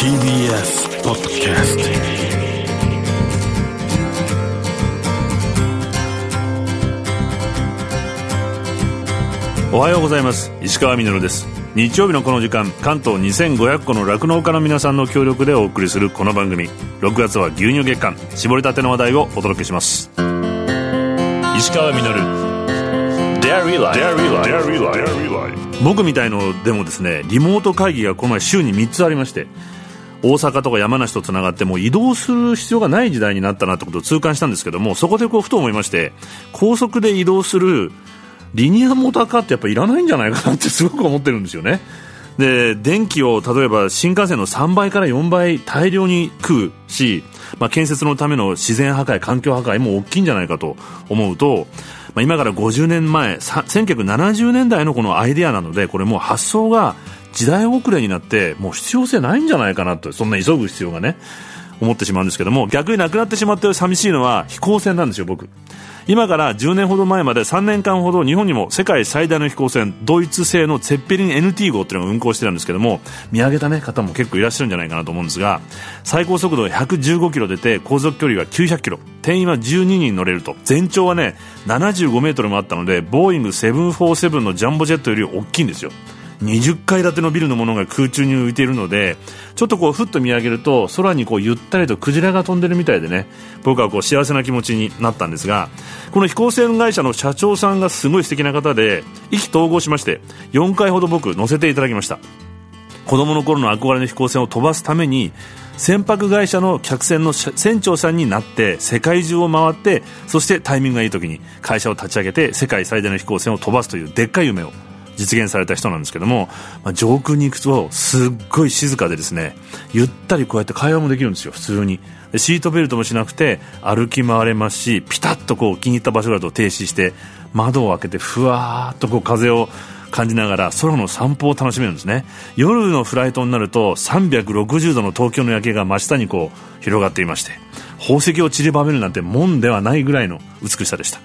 TBS ポッドキャストおはようございます。石川みのるです。日曜日のこの時間関東2500個の酪農家の皆さんの協力でお送りするこの番組。6月は牛乳月間。絞りたての話題をお届けします。石川みのる僕みたいのでもですねリモート会議がこの前週に3つありまして大阪とか山梨とつながってもう移動する必要がない時代になったなってことを痛感したんですけどもそこでこうふと思いまして高速で移動するリニアモーターカーってやっぱいらないんじゃないかなってすごく思ってるんですよね。で電気を例えば新幹線の3倍から4倍大量に食うし、まあ、建設のための自然破壊環境破壊も大きいんじゃないかと思うとまあ、今から50年前1970年代のこのアイデアなのでこれもう発想が時代遅れになってもう必要性ないんじゃないかなとそんな急ぐ必要がね思ってしまうんですけども逆になくなってしまって寂しいのは飛行船なんですよ僕。今から10年ほど前まで3年間ほど日本にも世界最大の飛行船ドイツ製のツェッペリン NT 号っていうのが運航してたんですけども見上げた、ね、方も結構いらっしゃるんじゃないかなと思うんですが最高速度115キロ出て航続距離が900キロ定員は12人乗れると。全長はね75メートルもあったのでボーイング747のジャンボジェットより大きいんですよ。20階建てのビルのものが空中に浮いているのでちょっとこうふっと見上げると空にこうゆったりとクジラが飛んでるみたいでね僕はこう幸せな気持ちになったんですがこの飛行船会社の社長さんがすごい素敵な方で意気投合しまして4回ほど僕乗せていただきました。子供の頃の憧れの飛行船を飛ばすために船舶会社の客船の船長さんになって世界中を回ってそしてタイミングがいい時に会社を立ち上げて世界最大の飛行船を飛ばすというでっかい夢を実現された人なんですけども、まあ、上空に行くとすっごい静かでですねゆったりこうやって会話もできるんですよ普通に。シートベルトもしなくて歩き回れますしピタッとこう気に入った場所だと停止して窓を開けてふわーっとこう風を感じながら空の散歩を楽しめるんですね。夜のフライトになると360度の東京の夜景が真下にこう広がっていまして宝石を散りばめるなんてもんではないぐらいの美しさでした。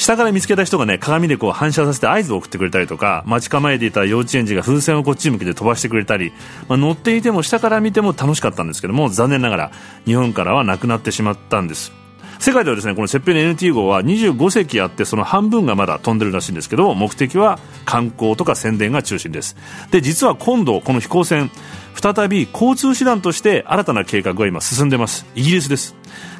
下から見つけた人がね鏡でこう反射させて合図を送ってくれたりとか待ち構えていた幼稚園児が風船をこっち向けて飛ばしてくれたり、まあ、乗っていても下から見ても楽しかったんですけども残念ながら日本からはなくなってしまったんです。世界ではですねこのセッペリ NT 号は25隻あってその半分がまだ飛んでるらしいんですけど目的は観光とか宣伝が中心です。で実は今度この飛行船再び交通手段として新たな計画が今進んでます。イギリスです。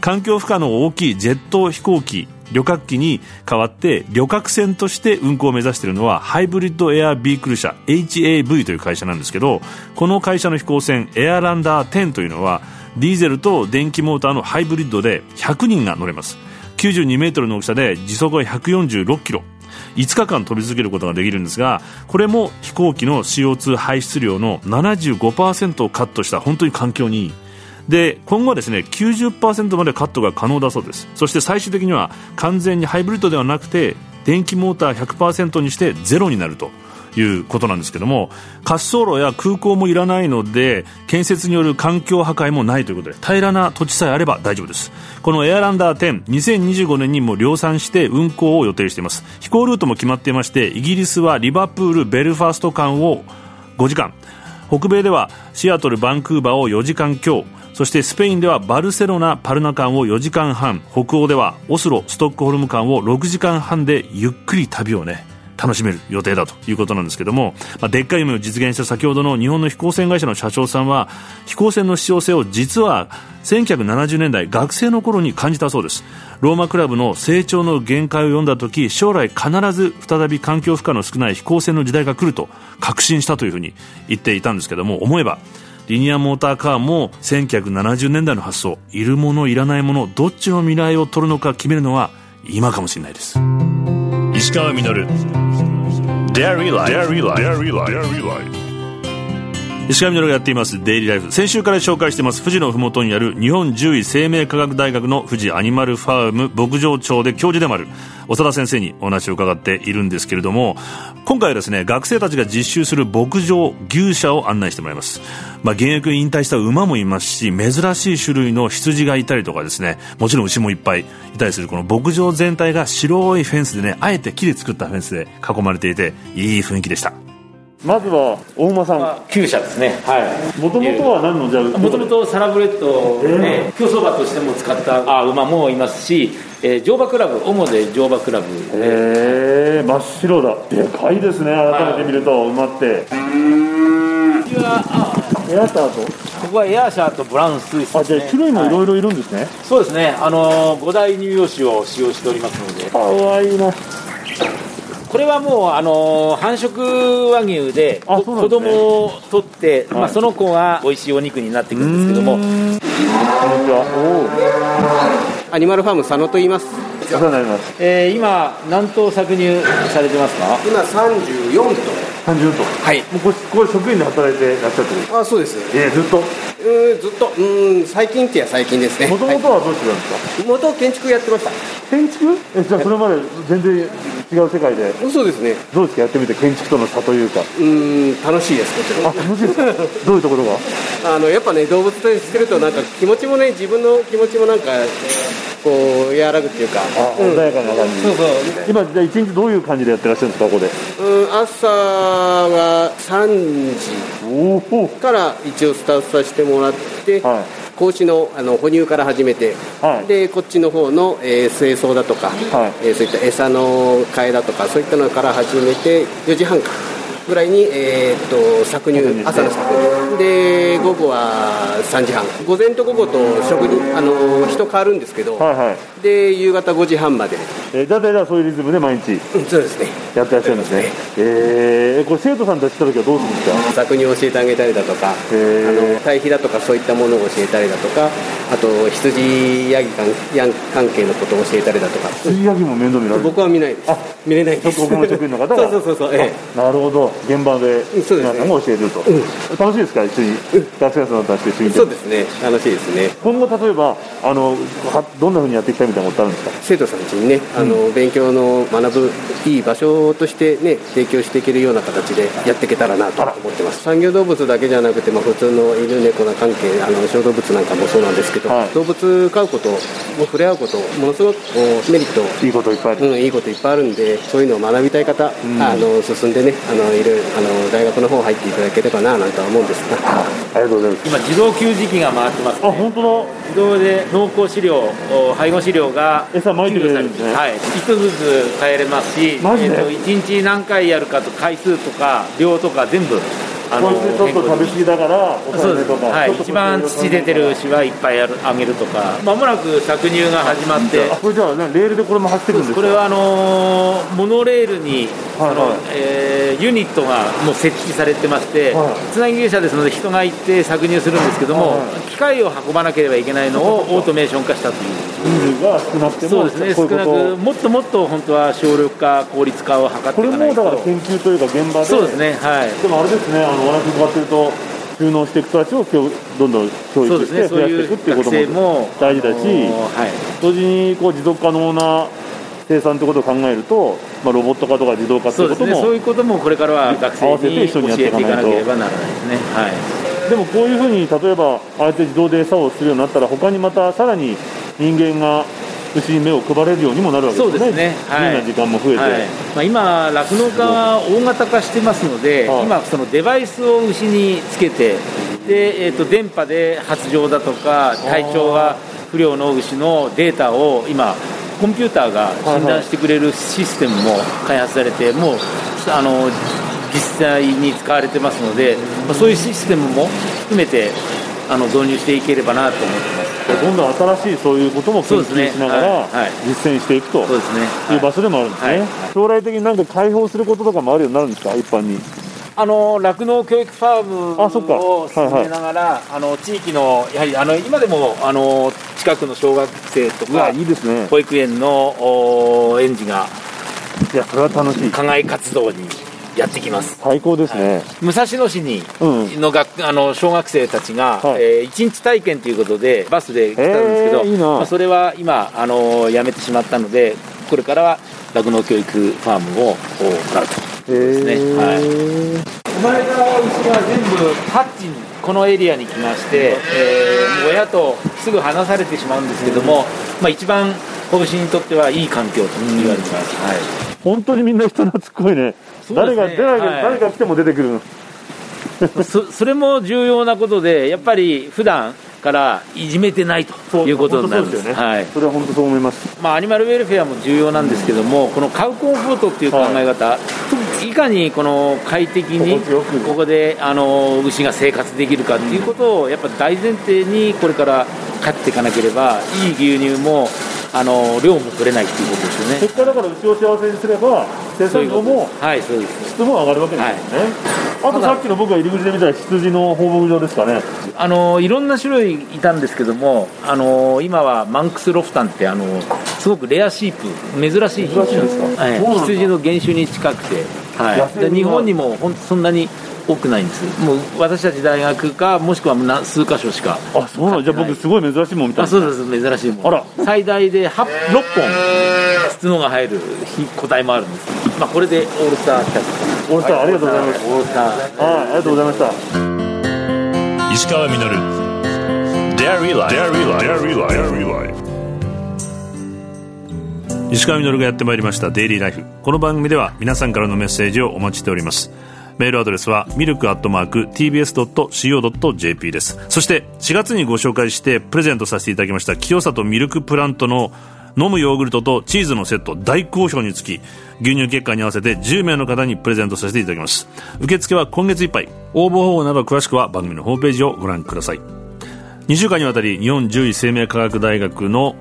環境負荷の大きいジェット飛行機旅客機に代わって旅客船として運航を目指しているのはハイブリッドエアビークル社 HAV という会社なんですけどこの会社の飛行船エアランダー10というのはディーゼルと電気モーターのハイブリッドで100人が乗れます。92メートルの大きさで時速は146キロ。5日間飛び続けることができるんですがこれも飛行機の CO2 排出量の75%をカットした本当に環境にいい。で今後はですね90%までカットが可能だそうです。そして最終的には完全にハイブリッドではなくて電気モーター100%にしてゼロになるということなんですけども滑走路や空港もいらないので建設による環境破壊もないということで平らな土地さえあれば大丈夫です。このエアランダー10 2025年にも量産して運航を予定しています。飛行ルートも決まっていましてイギリスはリバプールベルファースト間を5時間。北米ではシアトルバンクーバーを4時間強そしてスペインではバルセロナパルナ間を4時間半北欧ではオスロストックホルム間を6時間半でゆっくり旅をね。楽しめる予定だということなんですけども、まあ、でっかい夢を実現した先ほどの日本の飛行船会社の社長さんは飛行船の必要性を実は1970年代学生の頃に感じたそうです。ローマクラブの成長の限界を読んだ時将来必ず再び環境負荷の少ない飛行船の時代が来ると確信したというふうに言っていたんですけども思えばリニアモーターカーも1970年代の発想いるものいらないものどっちの未来を取るのか決めるのは今かもしれないです。石川稔 Dairy Life. Dairy Life. Dairy Life. 石上がやっていますデイリーライフ先週から紹介しています富士のふもとにある日本獣医生命科学大学の富士アニマルファーム牧場長で教授でもある長田先生にお話を伺っているんですけれども今回はですね学生たちが実習する牧場牛舎を案内してもらいます、まあ、現役引退した馬もいますし珍しい種類の羊がいたりとかですねもちろん牛もいっぱいいたりするこの牧場全体が白いフェンスでねあえて木で作ったフェンスで囲まれていていい雰囲気でした。まずは大馬さん。厩舎ですね。はい。もともとは何のじゃもともとサラブレッドで、競走馬としても使ったあ。馬もいますし、えー、乗馬クラブ主で乗馬クラブ。へえ真っ白だ。でかいですね。改めて見ると、馬って。エアシャーとここはエアシャーとブラウンスイス、ね、あじゃあ種類もい。ろいろいるんですね、はい、そうですね。あの5大乳幼種を使用しておりますので。かわいいなこれはもうあの繁殖和牛でですね。子供を取って、まあ、はいその子が美味しいお肉になっていくんですけども。こんにちは。アニマルファーム佐野と言います。おお世話になります。えー今何頭搾乳されてますか？今3430とはい。もうここれ職員で働いてらっしゃってる頭あそうです。えー、ずっと？うーんずっと。うーん最近ってや最近ですね。もともとはどうしてたんですか、元建築やってました。建築？えじゃあそれまで全然違う世界で。そうですね。どうですか？やってみて建築との差というか。うーん楽しいです。こちらあ楽しいですか？どういうところが？あのやっぱね動物としてるとなんか気持ちもね自分の気持ちもなんかこう和らぐっていうか。穏やかな感じ。そうそう。今じゃあ一日どういう感じでやってらっしゃるんですかここで？うん朝は3おお時から一応スタートさせてもらって、はい子牛のあの哺乳から始めて、はい。でこっちの方の、えー清掃だとか、はい。えーそういった餌の替えだとかそういったのから始めて4時半かぐらいに、えーっと搾乳朝の搾乳。で午後は3時半。午前と午後と食にあの人変わるんですけど、はいはいで夕方5時半まで、えー、だいたいそういうリズムで毎日うんそうですね。やってらっしゃるんですね。えー、これ生徒さんたち来た時はどうするんですか？搾乳を教えてあげたりだとか、あへー。の堆肥だとかそういったものを教えたりだとか、あと羊ヤギ関ヤン関係のことを教えたりだとか、杉ヤギも面倒見られる？僕は見ないです。あ。見れないです。僕の職員の方がそうそうそうそう、えなるほど。現場で皆さんが教えてると、楽しいですか？一緒に。学生さんたちと一緒にえ、そうですね。楽しいですね。今後例えばあのはどんなふうにやっていきたいみたいなことあるんですか？生徒さんたちにね、あの勉強の学ぶいい場所としてね、提供していけるような形でやっていけたらなと思ってます。産業動物だけじゃなくて、まあ普通の犬猫の関係、あの小動物なんかもそうなんですけど、はい。動物飼うこと、も触れ合うこと、ものすごくメリットいいこといっぱいある、うん、いいこといっぱいあるんで、そういうのを学びたい方、あの進んでね、あのいるあの大学の方入っていただければななんては思うんですが、ありがとうございます。今自動給餌機が回ってます、あね、本当自動で濃厚飼料お配合飼料が餌撒いてくれるんですね。はい。一つずつ変えれますしマジで？えーと1日何回やるかと回数とか量とか全部あこいつちょっと食べ過ぎだからそうです。抑えめとかはい、一番土出てる牛はいっぱいあるあげるとか。まもなく搾乳が始まって。あこれじゃあねレールでこれも走ってくるんですか？これはあのーモノレールに、はいはい。えーユニットがもう設置されてまして、はい。つなぎ芸者ですので人が行って搾乳するんですけども、は機械を運ばなければいけないのをオートメーション化したという。人数が少なくてもそうですね。少なくもっともっと本当は省力化効率化を図っていこれもだからと研究というか現場でそうですね。はい。でもあれですねあのお話伺ってると収納していく人たちをどんどん教育して増やしていくっていうこともも大事だしあのーはい。同時にこう持続可能な生産ってことを考えると、まあ、ロボット化とか自動化ってそですねいううこともそういうこともこれからは学生合わせてに教一緒にやってえていいかなければならないですね。はい。でもこういうふうに例えばああやって自動で餌をするようになったら他にまたさらに人間が牛に目を配れるようにもなるわけですね。ね。はい。自由な時間も増えて、はい。まあ、今、酪農家は大型化してますので、はい。今、そのデバイスを牛につけて、でえー、と電波で発情だとか、体調が不良の牛のデータを今、コンピューターが診断してくれるシステムも開発されて、もうあの実際に使われてますので、まあ、そういうシステムも含めてあの導入していければなと思ってます。どんどん新しいそういうことも研究しながらはい。はい。実践していくと。そうですね。いう場所でもあるんですね、はい。将来的になんか開放することとかもあるようになるんですか？一般にあの酪農教育ファームを進めながら、あの地域のやはりあの今でもあの近くの小学生とかいいですね。保育園のお園児がいやそれは楽しい。課外活動にやってきます。最高ですね、武蔵野市にうん。の学あの小学生たちが、はい。えー一日体験ということでバスで来たんですけど、へーいいな。まあ、それは今あのやめてしまったのでこれからは酪農教育ファームをお行うということですね。はい生まれた牛は全部ハッチにこのエリアに来まして、えーもう親とすぐ離されてしまうんですけども、まあ、一番子牛にとってはいい環境と言われてます、はい、本当にみんな人懐っこいね。誰が誰が、誰が来ても出てくるそ それも重要なことでやっぱり普段からいじめてないということになるんですよね、はい、それは本当そう思います、まあ、アニマルウェルフェアも重要なんですけども、このカウコンフートっていう考え方、はい、いかにこの快適にここであの牛が生活できるかっていうことをやっぱ大前提にこれから飼っていかなければいい牛乳もあの量も取れないっていうことですよね。結果だから牛を幸せにすれば生産量もはいそうです。質も上がるわけですよね、はい、あとさっきの僕が入り口で見た羊の放牧場ですかね。あのいろんな種類いたんですけどもあの今はマンクスロフタンってあのすごくレアシープ珍しい品種ですか、はい、羊の原種に近くて、はい、で日本にもほんそんなに多くないんです。もう私たち大学かもしくは数箇所しか。あそうなんじゃあ僕すごい珍しいもんみたいなあそうです珍しいもん。あら。最大で6本。角が入る個体もあるんです、まあ、これでオールスターキャットオールスター、ありがとうございます。オールスター。はいありがとうございました。石川稔。Dairy Life Dairy Life 石川稔がやってまいりました「デイリーライフ」この番組では皆さんからのメッセージをお待ちしております。メールアドレスはミルクアットマーク TBS.CO.JP です。そして4月にご紹介してプレゼントさせていただきました清里ミルクプラントの飲むヨーグルトとチーズのセット大好評につき牛乳結果に合わせて10名の方にプレゼントさせていただきます。受付は今月いっぱい。応募方法など詳しくは番組のホームページをご覧ください。2週間にわたり日本獣医生命科学大学の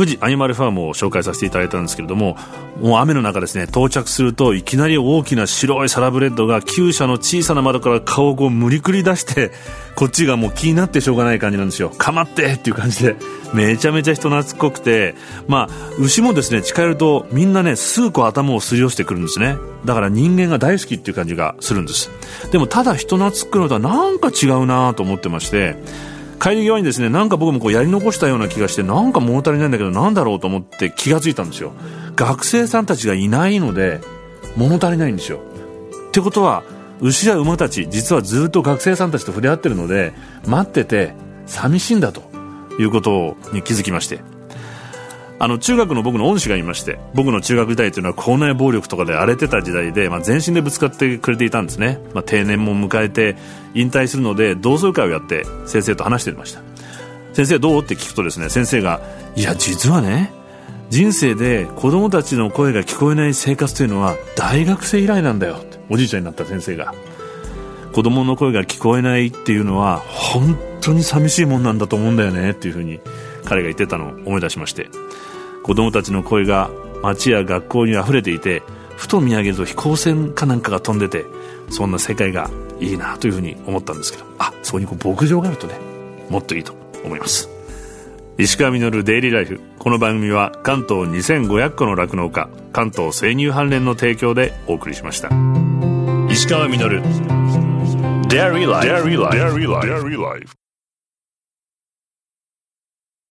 富士アニマルファームを紹介させていただいたんですけれどももう雨の中ですね到着するといきなり大きな白いサラブレッドが厩舎の小さな窓から顔をこう無理くり出してこっちがもう気になってしょうがない感じなんですよ。かまってっていう感じでめちゃめちゃ人懐っこくてまあ牛もですね近寄るとみんなね数個頭をすり寄せてくるんですね。だから人間が大好きっていう感じがするんです。でもただ人懐っくのとはなんか違うなと思ってまして帰り際にですねなんか僕もこうやり残したような気がしてなんか物足りないんだけど何だろうと思って気がついたんですよ。学生さんたちがいないので物足りないんですよ。ってことは牛や馬たち実はずっと学生さんたちと触れ合ってるので待ってて寂しいんだということに気づきまして。あの中学の僕の恩師がいまして僕の中学時代というのは校内暴力とかで荒れてた時代で、まあ、全身でぶつかってくれていたんですね、まあ、定年も迎えて引退するので同窓会をやって先生と話していました。先生どう？って聞くとですね先生がいや実はね人生で子供たちの声が聞こえない生活というのは大学生以来なんだよ。おじいちゃんになった先生が。子供の声が聞こえないっていうのは本当に寂しいもんなんだと思うんだよね。っていうふうに彼が言ってたのを思い出しまして。子供たちの声が街や学校に溢れていてふと見上げると飛行船かなんかが飛んでてそんな世界がいいなというふうに思ったんですけどあそこにこう牧場があるとねもっといいと思います。石川稔デイリーライフこの番組は関東2500個の酪農家関東生乳関連の提供でお送りしました。石川稔。Dairy Life